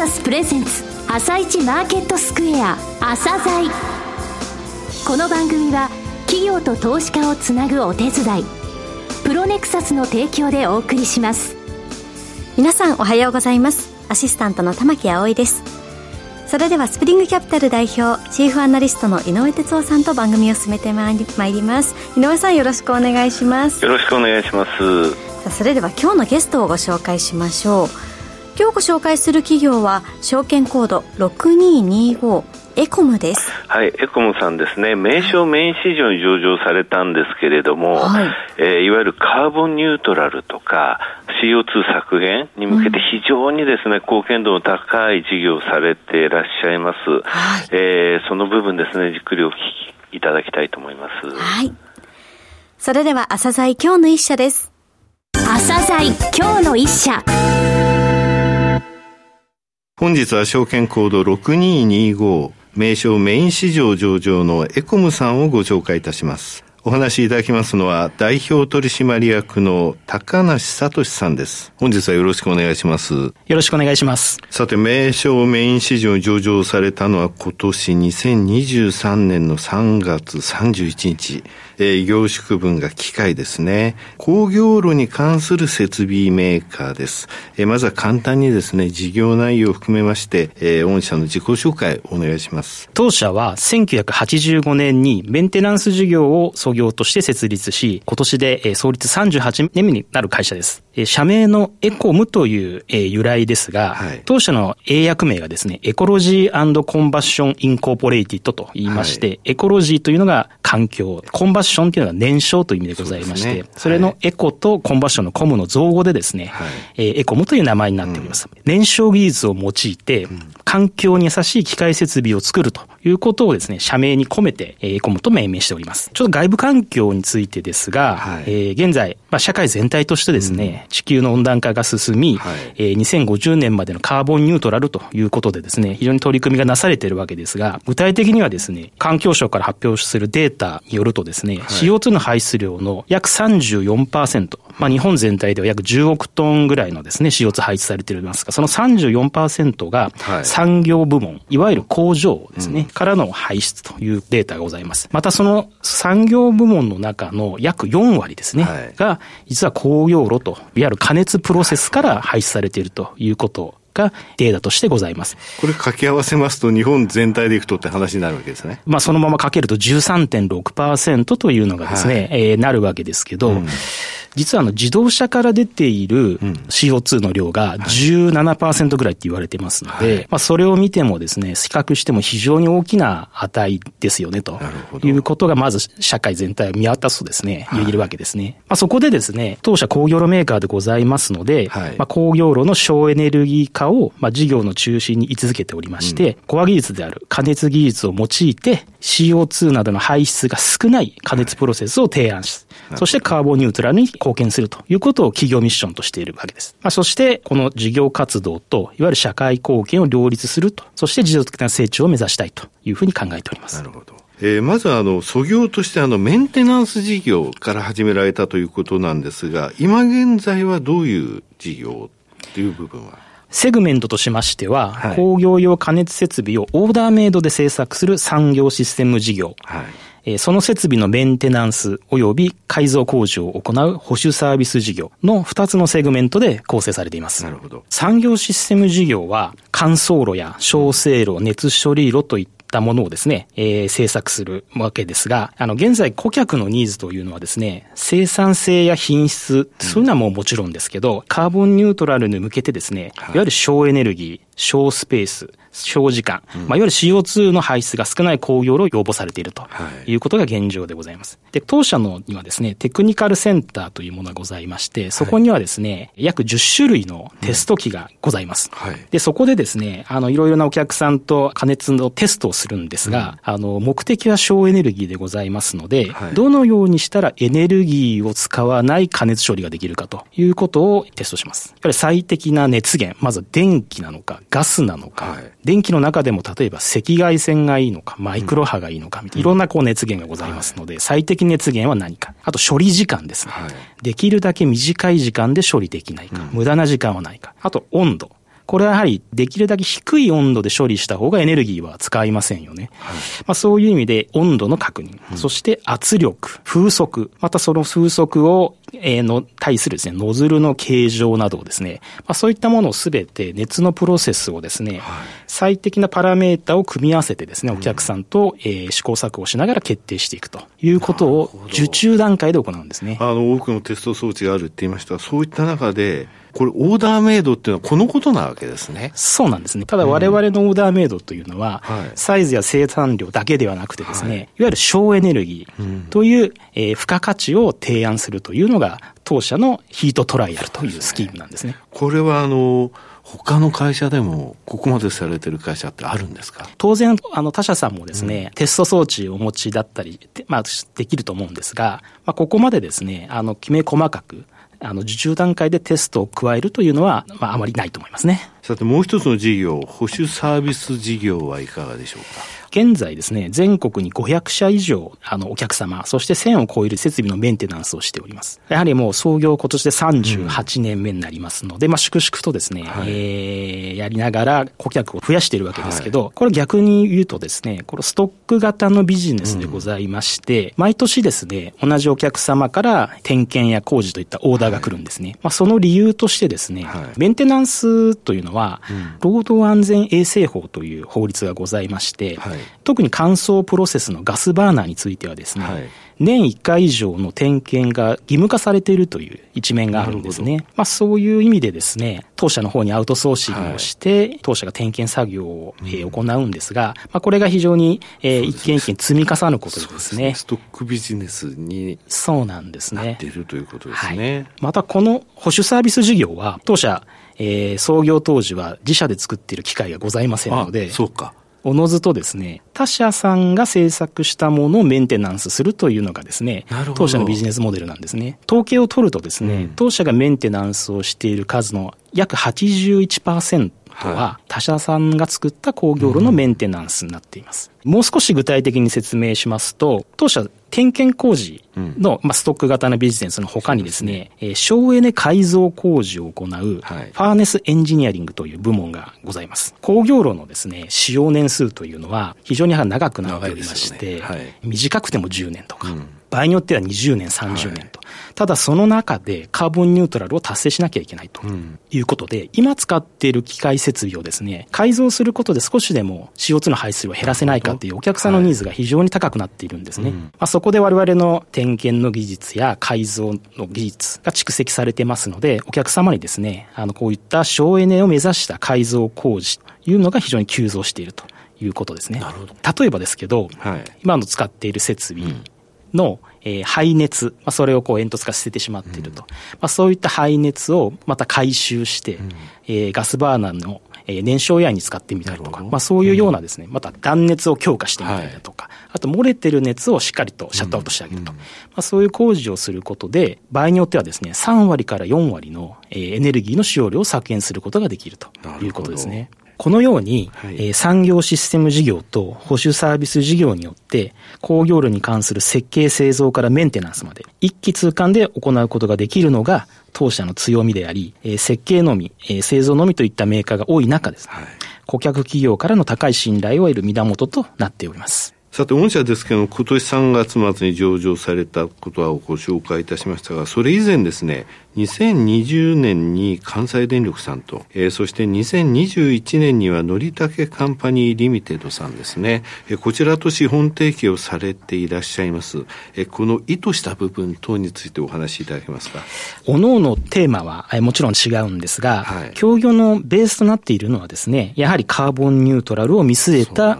サスプレゼンツ朝一マーケットスクエア朝鮮。この番組は企業と投資家をつなぐお手伝いプロネクサスの提供でお送りします。皆さんおはようございます。アシスタントの玉木葵です。それではスプリングキャピタル代表チーフアナリストの井上哲夫さんと番組を進めてまいりまいります。井上さんよろしくお願いします。よろしくお願いします。それでは今日のゲストをご紹介しましょう今日ご紹介する企業は証券コード6225エコムです。はい、エコムさんですね、名称メイン市場に上場されたんですけれども、はい、えー、いわゆるカーボンニュートラルとか CO2 削減に向けて非常にですね、うん、貢献度の高い事業をされていらっしゃいます。はい、えー、その部分ですね、じっくりお聞きいただきたいと思います。はい。それでは朝鮮今日の一社です。朝鮮今日の一社。本日は証券コード6225名称メイン市場上場のエコムさんをご紹介いたします。お話しいただきますのは、代表取締役の高梨聡さんです。本日はよろしくお願いします。よろしくお願いします。さて、名称メイン市場に上場されたのは今年2023年の3月31日。え業種区分が機械ですね。工業炉に関する設備メーカーです。えまずは簡単にですね、事業内容を含めまして、え御社の自己紹介お願いします。当社は1985年にメンテナンス事業を創業として設立し、今年で創立38年目になる会社です。社名のエコムという由来ですが、はい、当社の英訳名がですね、 Ecology Combustion Incorporated と言いまして、はい、エコロジーというのが環境、 combustion というのが燃焼という意味でございまして、そ、ね,、それのエコと combustion のコムの造語でですね、はい、エコムという名前になっております。うん、燃焼技術を用いて、環境に優しい機械設備を作るということをですね、社名に込めてエコムと命名しております。ちょっと外部環境についてですが、はい、えー、現在、まあ、社会全体としてですね、うん、地球の温暖化が進み、はい、えー、2050年までのカーボンニュートラルということでですね、非常に取り組みがなされているわけですが、具体的にはですね、環境省から発表するデータによるとですね、はい、CO2 の排出量の約34%、まあ、日本全体では約10億トンぐらいのですね、CO2 排出されていますが、その34%が産業部門、い、わゆる工場ですね、うん、からの排出というデータがございます。またその産業部門の中の約4割ですね、はい、が、実は工業炉と、いわゆる加熱プロセスから排出されているということがデータとしてございます。これ掛け合わせますと日本全体でいくとって話になるわけですね。まあそのままかけると13.6%というのがですね、はい、えー、なるわけですけど、うん実はあの自動車から出ている CO2 の量が17%ぐらいって言われてますので、はい、まあそれを見てもですね、比較しても非常に大きな値ですよね、ということがまず社会全体を見渡すとですね、言えるわけですね。まあそこでですね、当社工業炉メーカーでございますので、はい、まあ工業炉の省エネルギー化をまあ事業の中心に位置づけておりまして、うん、コア技術である加熱技術を用いて CO2 などの排出が少ない加熱プロセスを提案し、はい、そしてカーボンニュートラルに貢献するということを企業ミッションとしているわけです。まあ、そして、この事業活動と、いわゆる社会貢献を両立すると、そして持続的な成長を目指したいというふうに考えております。なるほど。えー、まずあの、創業としてあの、メンテナンス事業から始められたということなんですが、今現在はどういう事業という部分は？セグメントとしましては、はい、工業用加熱設備をオーダーメイドで製作する産業システム事業。はいその設備のメンテナンス及び改造工事を行う保守サービス事業の2つのセグメントで構成されています。なるほど。産業システム事業は乾燥炉や焼成炉、熱処理炉といったったものをですね、えー、制作するわけですが、あの、現在顧客のニーズというのはですね、生産性や品質、そういうのはもうもちろんですけど、カーボンニュートラルに向けてですね、い。わゆる省エネルギー、省スペース、長時間、うん、まあ、いわゆる CO2 の排出が少ない工業を要望されているとい。うことが現状でございます。で、当社のにはですね、テクニカルセンターというものがございまして、そこにはですね、はい、約10種類のテスト機がございます。うん。はい、で、そこでですね、あの、いろいろなお客さんと加熱のテストをするんですが、うん、あの、目的は省エネルギーでございますので、はい、どのようにしたらエネルギーを使わない加熱処理ができるかということをテストします。やっぱり最適な熱源、まず電気なのか、ガスなのか、電気の中でも例えば赤外線がいいのか、マイクロ波がいいのか、いろんなこう熱源がございますので、最適熱源は何か。あと処理時間ですね。できるだけ短い時間で処理できないか、無駄な時間はないか。あと温度。これはやはりできるだけ低い温度で処理した方がエネルギーは使いませんよね。はい、まあ、そういう意味で温度の確認、うん、そして圧力、風速、またその風速を、えー、の対するですね、ノズルの形状などをですね、まあ、そういったものをすべて熱のプロセスをですね、はい、最適なパラメータを組み合わせてですね、お客さんと、えー、試行錯誤しながら決定していくということを受注段階で行うんですね。あの、多くのテスト装置があるって言いました。そういった中で、これ、オーダーメイドっていうのはこのことなわけですね。そうなんですね。ただ、我々のオーダーメイドというのは、うんはい、サイズや生産量だけではなくてですね、はい、いわゆる省エネルギーという、うん、えー、付加価値を提案するというのが、当社のヒートトライアルというスキームなんですね。これは、あの、他の会社でも、ここまでされてる会社ってあるんですか？当然、あの、他社さんもですね、うん、テスト装置をお持ちだったり、まあ、できると思うんですが、まあ、ここまでですね、あの、きめ細かく、あの、受注段階でテストを加えるというのは、まあ、あまりないと思いますね。さて、もう一つの事業、保守サービス事業はいかがでしょうか？現在ですね、全国に500社以上、あの、お客様、そして1000を超える設備のメンテナンスをしております。やはりもう創業今年で38年目になりますので、うん、まあ、粛々とですね、はい、えー、やりながら顧客を増やしているわけですけど、はい、これ逆に言うとですね、これストック型のビジネスでございまして、うん、毎年ですね、同じお客様から点検や工事といったオーダーが来るんですね。はい、まあ、その理由としてですね、メンテナンスというのは、うん、労働安全衛生法という法律がございまして、特に乾燥プロセスのガスバーナーについてはですね、はい、年1回以上の点検が義務化されているという一面があるんですね。まあそういう意味でですね、当社の方にアウトソーシングをして、はい、当社が点検作業を、えー、行うんですが、まあこれが非常に、えー、一件一件積み重なることでですね。ストックビジネスにそうなんですね。なっているということですね。はい、またこの保守サービス事業は、当社、えー、創業当時は自社で作っている機械がございませんので、そうか。おのずとですね、他社さんが制作したものをメンテナンスするというのがですね、当社のビジネスモデルなんですね。統計を取るとですね、うん、当社がメンテナンスをしている数の約81%は、他社さんが作った工業路のメンテナンスになっています。もう少し具体的に説明しますと、当社点検工事の、まあ、ストック型のビジネスの他にですね、えー、省エネ改造工事を行う、ファーネスエンジニアリングという部門がございます。工業路のですね、使用年数というのは非常に長くなっておりまして、ね。はい、短くても10年とか、うん場合によっては20年、30年と。はい、ただその中でカーボンニュートラルを達成しなきゃいけないということで、うん、今使っている機械設備をですね、改造することで少しでも CO2 の排出量を減らせないかっていうお客さんのニーズが非常に高くなっているんですね。はい。まあ、そこで我々の点検の技術や改造の技術が蓄積されてますので、お客様にですね、あの、こういった省エネを目指した改造工事というのが非常に急増しているということですね。例えばですけど、はい、今の使っている設備、うんの、えー、排熱、まあ、それをこう煙突から捨ててしまっていると。うん、まあ、そういった排熱をまた回収して、うん、えー、ガスバーナーの、えー、燃焼エアに使ってみたりとか、まあ、そういうようなですね、また断熱を強化してみたりだとか、はい、あと漏れてる熱をしっかりとシャットアウトしてあげると。うん、まあ、そういう工事をすることで、場合によってはですね、3割から4割の、えー、エネルギーの使用量を削減することができるということですね。このように、はい、えー、産業システム事業と保守サービス事業によって、工業類に関する設計製造からメンテナンスまで、一気通貫で行うことができるのが、当社の強みであり、えー、設計のみ、えー、製造のみといったメーカーが多い中です、はい、顧客企業からの高い信頼を得る源となっております。さて、御社ですけども、今年3月末に上場されたことはご紹介いたしましたが、それ以前ですね、2020年に関西電力さんと、えー、そして2021年にはのりたけカンパニーリミテッドさんですね、えー、こちらと資本提携をされていらっしゃいます、えー、この意図した部分等についてお話しいただけますか？おのおのテーマは、えー、もちろん違うんですが、はい、協業のベースとなっているのはですね、やはりカーボンニュートラルを見据えた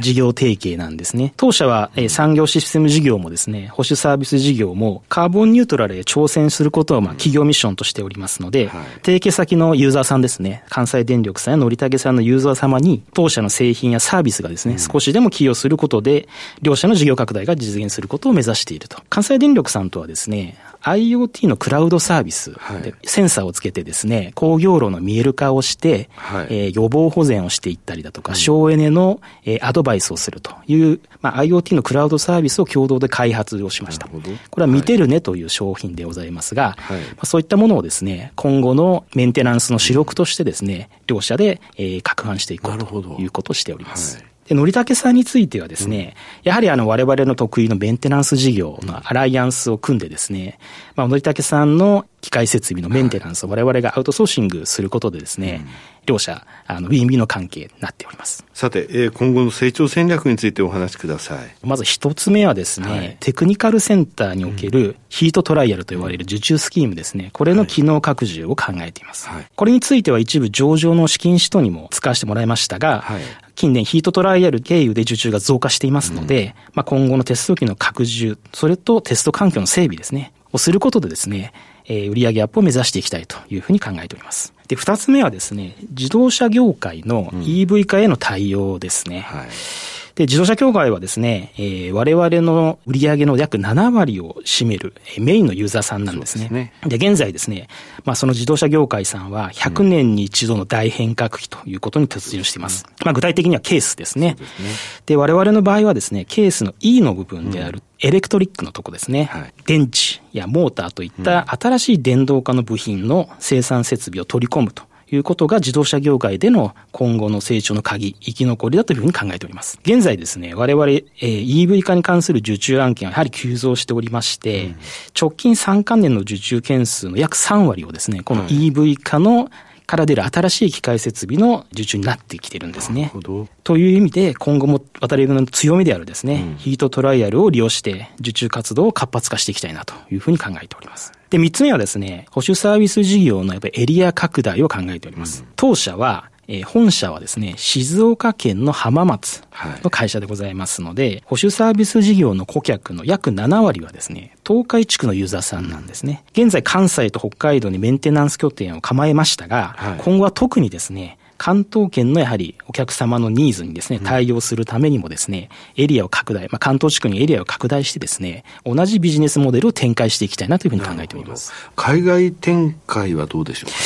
事業提携なんですね。当社は、えー、産業システム事業もですね、保守サービス事業もカーボンニュートラルへ挑戦することを、まあ、企業ミッションとしておりますので、はい、提携先のユーザーさんですね、関西電力さんや乗りたけさんのユーザー様に、当社の製品やサービスがですね、うん、少しでも寄与することで、両社の事業拡大が実現することを目指していると。関西電力さんとはですね、IoT のクラウドサービスで、センサーをつけてですね、工業路の見える化をして、はい、えー、予防保全をしていったりだとか、省エネの、えー、アドバイスをするという、まあ、IoT のクラウドサービスを共同で開発をしました。これは見てるねという商品でございますが、はい、そういったものをですね、今後のメンテナンスの主力としてですね、両社で、えー、拡販していこうということをしております。で、のりたけさんについてはですね、うん、やはりあの我々の得意のメンテナンス事業のアライアンスを組んでですね、まあ、のりたけさんの機械設備のメンテナンスを我々がアウトソーシングすることでですね、両者、あの、ウィンウィンの関係になっております。さて、えー、今後の成長戦略についてお話しください。まず一つ目はですね、はい、テクニカルセンターにおけるヒートトライアルと呼ばれる受注スキームですね。これの機能拡充を考えています。はい、これについては一部上場の資金使途にも使わせてもらいましたが、はい、近年ヒートトライアル経由で受注が増加していますので、うん、まあ今後のテスト機の拡充、それとテスト環境の整備ですね、をすることでですね、えー、売上アップを目指していきたいというふうに考えております。で、二つ目はですね、自動車業界の EV 化への対応ですね。うんはいで、自動車協会はですね、えー、我々の売上の約7割を占めるメインのユーザーさんなんですね。で、ね、現在ですね、まあその自動車業界さんは100年に一度の大変革期ということに突入しています。うん、まあ具体的にはケースですね。で、ね、我々の場合はですね、ケースの E の部分であるエレクトリックのとこですね、はい、電池やモーターといった新しい電動化の部品の生産設備を取り込むということが自動車業界での今後の成長の鍵、生き残りだというふうに考えております。現在ですね、我々、えー、EV 化に関する受注案件はやはり急増しておりまして、うん、直近3関連の受注件数の約3割をですね、この EV 化のから出る新しい機械設備の受注になってきてるんですね。という意味で、今後も渡辺の強みであるですね、うん、ヒートトライアルを利用して受注活動を活発化していきたいなというふうに考えております。で、三つ目はですね、保守サービス事業のやっぱりエリア拡大を考えております。うん、当社は、えー、本社はですね、静岡県の浜松の会社でございますので、はい、保守サービス事業の顧客の約7割はですね、東海地区のユーザーさんなんですね。現在関西と北海道にメンテナンス拠点を構えましたが、はい、今後は特にですね、関東圏のやはりお客様のニーズにですね、対応するためにもですね、エリアを拡大、まあ、関東地区にエリアを拡大してですね、同じビジネスモデルを展開していきたいなというふうに考えております。海外展開はどうでしょうか、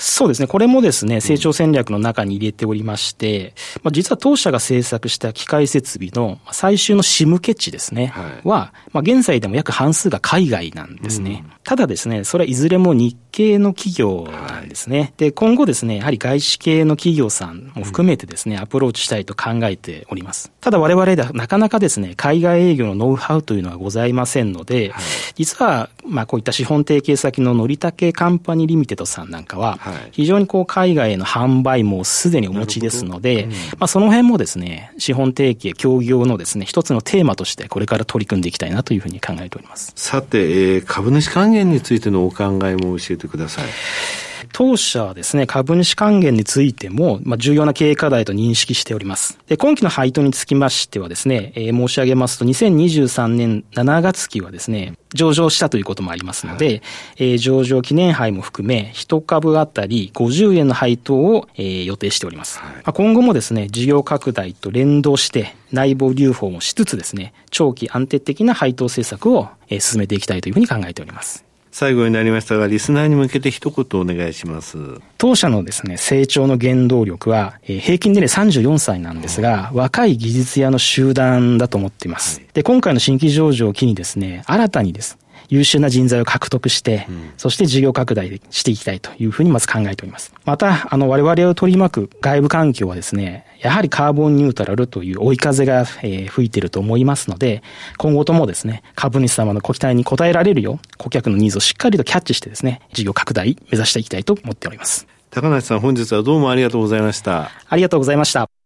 そうですね。これもですね、成長戦略の中に入れておりまして、まあ、実は当社が制作した機械設備の最終の仕向け値ですね、はい、は、まあ、現在でも約半数が海外なんですね。うん、ただですね、それはいずれも日系の企業なんですね。はい、で、今後ですね、やはり外資系の企業さんも含めてですね、アプローチしたいと考えております。ただ我々ではなかなかですね、海外営業のノウハウというのはございませんので、はい、実は、まあこういった資本提携先ののりたけカンパニーリミテッドさんなんかは、非常にこう海外への販売もすでにお持ちですので、うん、まあその辺もですね、資本提携、協業のですね、一つのテーマとしてこれから取り組んでいきたいなというふうに考えております。さて、えー、株主還元についてのお考えも教えてください。当社はですね、株主還元についても、まあ、重要な経営課題と認識しております。で、今期の配当につきましてはですね、えー、申し上げますと、2023年7月期はですね、上場したということもありますので、はい、えー、上場記念杯も含め、1株あたり50円の配当を、えー、予定しております。はい、まあ、今後もですね、事業拡大と連動して、内部留保もしつつですね、長期安定的な配当政策を、えー、進めていきたいというふうに考えております。最後になりましたが、リスナーに向けて一言お願いします。当社のですね、成長の原動力は、えー、平均でね、34歳なんですが、若い技術屋の集団だと思っています。はい、で、今回の新規上場を機にですね、新たにです、優秀な人材を獲得して、うん、そして事業拡大していきたいというふうにまず考えております。また、あの、我々を取り巻く外部環境はですね、やはりカーボンニュートラルという追い風が、えー、吹いていると思いますので、今後ともですね、株主様のご期待に応えられるよう、顧客のニーズをしっかりとキャッチしてですね、事業拡大目指していきたいと思っております。高梨さん、本日はどうもありがとうございました。ありがとうございました。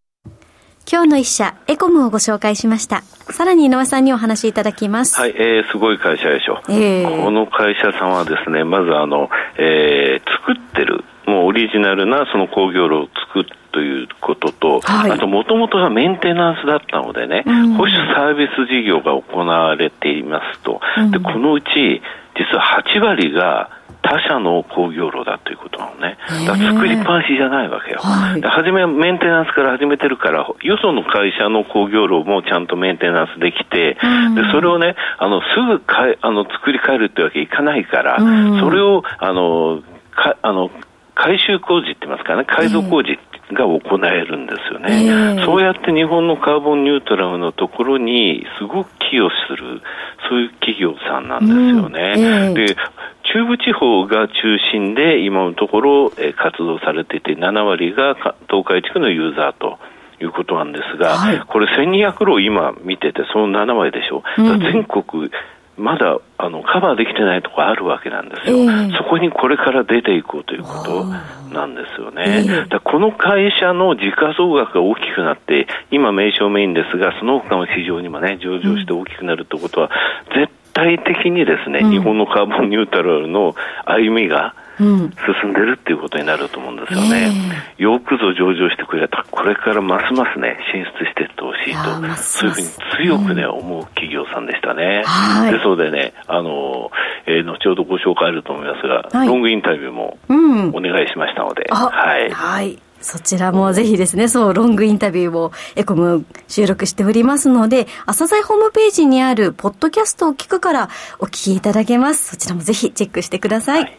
今日の一社、エコムをご紹介しました。さらに井上さんにお話しいただきます。はい、えー、すごい会社でしょ。えー、この会社さんはですね、まずあの、えー、作ってる、もうオリジナルなその工業炉を作ってということと、はい、あともともとがメンテナンスだったのでね、うん、保守サービス事業が行われていますと、うん、でこのうち実は8割が他社の工業炉だということなのね。だ作りっぱなしじゃないわけよ。はい、初めメンテナンスから始めてるから、よその会社の工業炉もちゃんとメンテナンスできて、うん、でそれをね、あの、すぐかえあの作り変えるってわけいかないから、うん、それを、あの、かあの、改修工事って言いますかね、改造工事。ってが行えるんですよね、えー、そうやって日本のカーボンニュートラルのところにすごく寄与する、そういう企業さんなんですよね。うんえー、で中部地方が中心で今のところ、え活動されていて、7割が東海地区のユーザーと。いうことなんですが、はい、これ1200ロ今見てて、その7割でしょ。うん、全国まだあのカバーできてないところあるわけなんですよ、えー、そこにこれから出ていこうということなんですよね、えー、この会社の時価総額が大きくなって、今、名称メインですが、その他の市場にもね、上場して大きくなるということは、絶対的にですね、うん、日本のカーボンニュートラルの歩みが、進んでるっていうことになると思うんですよね。えー、よくぞ上場してくれた。これからますますね、進出していってほしいと、そういうふうに強くね、うん、思う企業さんでしたね。ですのでね、あの、えー、後ほどご紹介あると思いますが、はい、ロングインタビューもお願いしましたので、はい。はいそちらもぜひですね、そう、ロングインタビューをエコム収録しておりますので、朝鮮ホームページにあるポッドキャストを聞くからお聞きいただけます。そちらもぜひチェックしてください。はい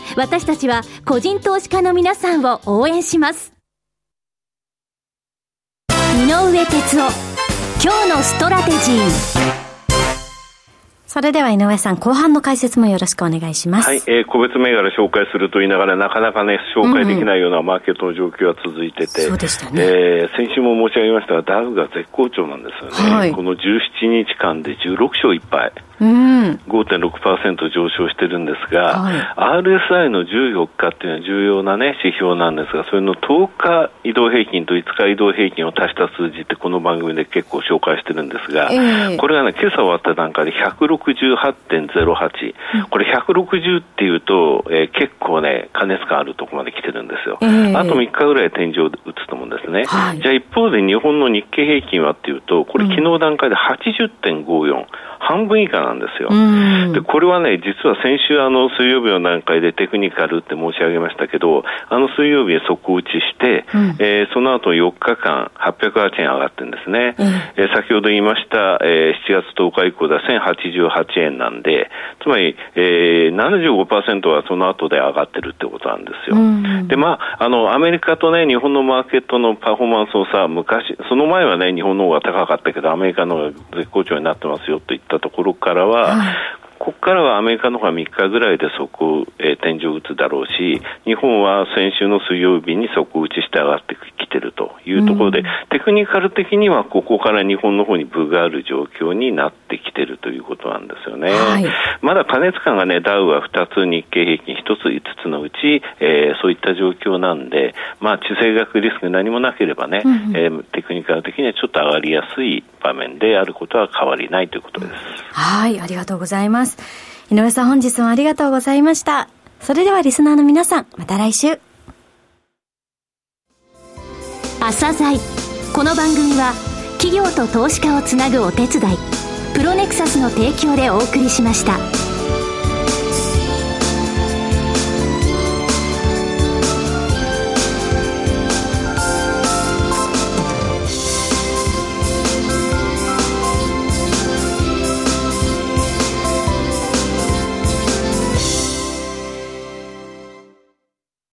私たちは個人投資家の皆さんを応援します井上哲夫今日のストラテジーそれでは井上さん、後半の解説もよろしくお願いします。はい、えー、個別銘柄紹介すると言いながら、なかなかね、紹介できないようなマーケットの状況が続いてて、そうでしたね。えー、先週も申し上げましたが、ダウが絶好調なんですよね。はい、この17日間で16勝1敗。うん、5.6%上昇してるんですが、はい、RSI の14日っていうのは重要な、ね、指標なんですが、それの10日移動平均と5日移動平均を足した数字って、この番組で結構紹介してるんですが、えー、これがね、今朝終わった段階で168.08、これ160っていうと、えー、結構ね、過熱感あるところまで来てるんですよ。えー、あと3日ぐらい天井打つと思うんですね。はい、じゃあ一方で日本の日経平均はっていうと、これ昨日段階で80.54、半分以下なんですよ。で、これはね、実は先週あの水曜日の段階でテクニカルって申し上げましたけど、あの水曜日へ底打ちして、うん、えー、その後4日間808円上がってるんですね。うん、えー、先ほど言いました、えー、7月10日以降では1088円なんで、つまり、えー、75%はその後で上がってるってことなんですよ。うん、で、まあ、あの、アメリカとね、日本のマーケットのパフォーマンスをさ、昔、その前はね、日本の方が高かったけど、アメリカの方が絶好調になってますよと言ったところからは、はい。ここからはアメリカの方が3日ぐらいで底、えー、天井打つだろうし、日本は先週の水曜日に底打ちして上がってきてるというところで、うん、テクニカル的にはここから日本の方に分がある状況になってきてるということなんですよね。はい、まだ過熱感がね、ダウは2つ、日経平均1つ、5つのうち、えー、そういった状況なんで、まあ、地政学リスク何もなければね、うん、えー、テクニカル的にはちょっと上がりやすい場面であることは変わりないということです。はい、ありがとうございます。。井上さん本日もありがとうございました。それではリスナーの皆さん、また来週。朝鮮この番組は企業と投資家をつなぐお手伝い、プロネクサスの提供でお送りしました。